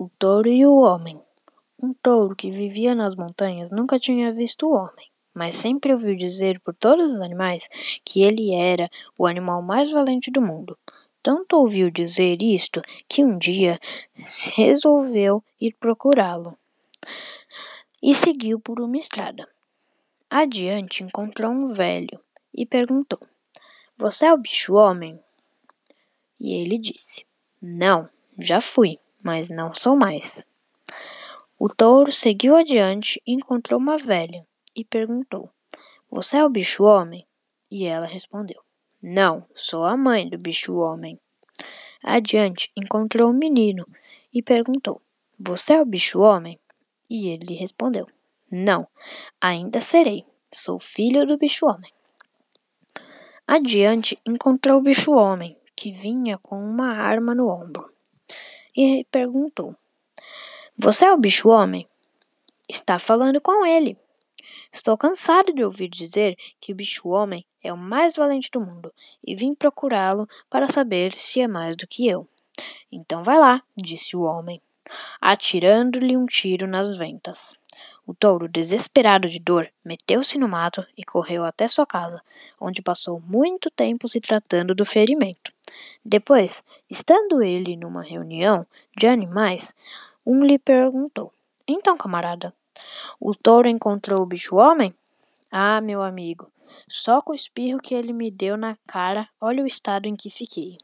O touro e o homem. Um touro que vivia nas montanhas nunca tinha visto o homem, mas sempre ouviu dizer por todos os animais que ele era o animal mais valente do mundo. Tanto ouviu dizer isto que um dia resolveu ir procurá-lo e seguiu por uma estrada. Adiante encontrou um velho e perguntou: Você é o bicho-homem? E ele disse: Não, já fui mas não sou mais. O touro seguiu adiante e encontrou uma velha e perguntou: Você é o bicho-homem? E ela respondeu: Não, sou a mãe do bicho-homem. Adiante encontrou um menino e perguntou: Você é o bicho-homem? E ele respondeu: Não, ainda serei, sou filho do bicho-homem. Adiante encontrou o bicho-homem, que vinha com uma arma no ombro e perguntou: Você é o bicho-homem? Está falando com ele. Estou cansado de ouvir dizer que o bicho-homem é o mais valente do mundo e vim procurá-lo para saber se é mais do que eu. Então vai lá, disse o homem, atirando-lhe um tiro nas ventas. O touro, desesperado de dor, meteu-se no mato e correu até sua casa, onde passou muito tempo se tratando do ferimento. Depois, estando ele numa reunião de animais, um lhe perguntou: Então, camarada, o touro encontrou o bicho-homem? Ah, meu amigo, só com o espirro que ele me deu na cara, olha o estado em que fiquei.